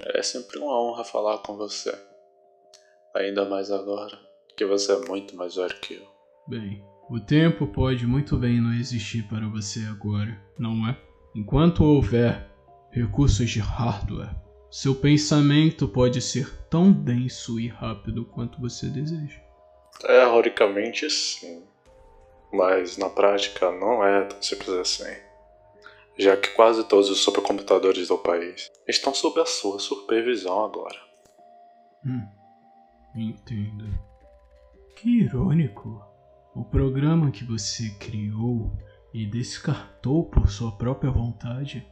É sempre uma honra falar com você. Ainda mais agora que você é muito mais velho que eu. Bem, o tempo pode muito bem não existir para você agora, não é? Enquanto houver recursos de hardware, seu pensamento pode ser tão denso e rápido quanto você deseja. Teoricamente, sim. Mas na prática não é tão simples assim. Já que quase todos os supercomputadores do país estão sob a sua supervisão agora. Hum, entendo. Que irônico. O programa que você criou e descartou por sua própria vontade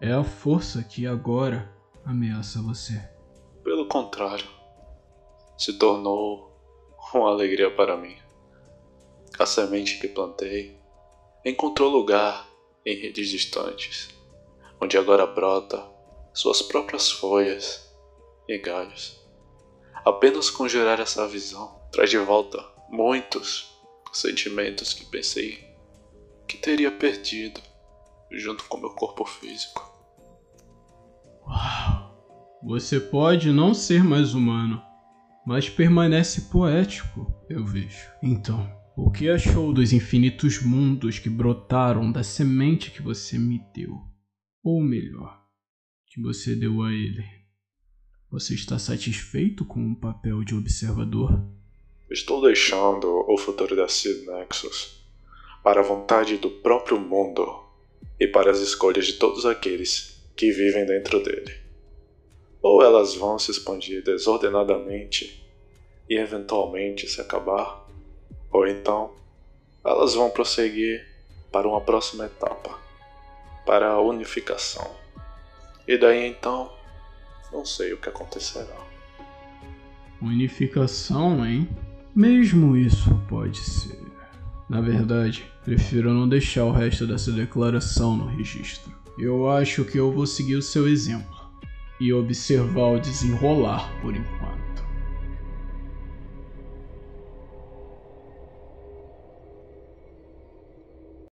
é a força que agora ameaça você. Pelo contrário, se tornou uma alegria para mim. A semente que plantei encontrou lugar em redes distantes, onde agora brota suas próprias folhas e galhos. Apenas conjurar essa visão traz de volta muitos sentimentos que pensei que teria perdido junto com meu corpo físico. Uau! Você pode não ser mais humano, mas permanece poético, eu vejo. Então, o que achou dos infinitos mundos que brotaram da semente que você me deu? Ou melhor, que você deu a ele? Você está satisfeito com o papel de observador? Estou deixando o futuro da Seed Nexus para a vontade do próprio mundo e para as escolhas de todos aqueles que vivem dentro dele ou elas vão se expandir desordenadamente e eventualmente se acabar, ou então elas vão prosseguir para uma próxima etapa, para a unificação. E daí então, não sei o que acontecerá. Unificação, hein? Mesmo isso pode ser. Na verdade, prefiro não deixar o resto dessa declaração no registro. Eu acho que eu vou seguir o seu exemplo e observar o desenrolar por enquanto.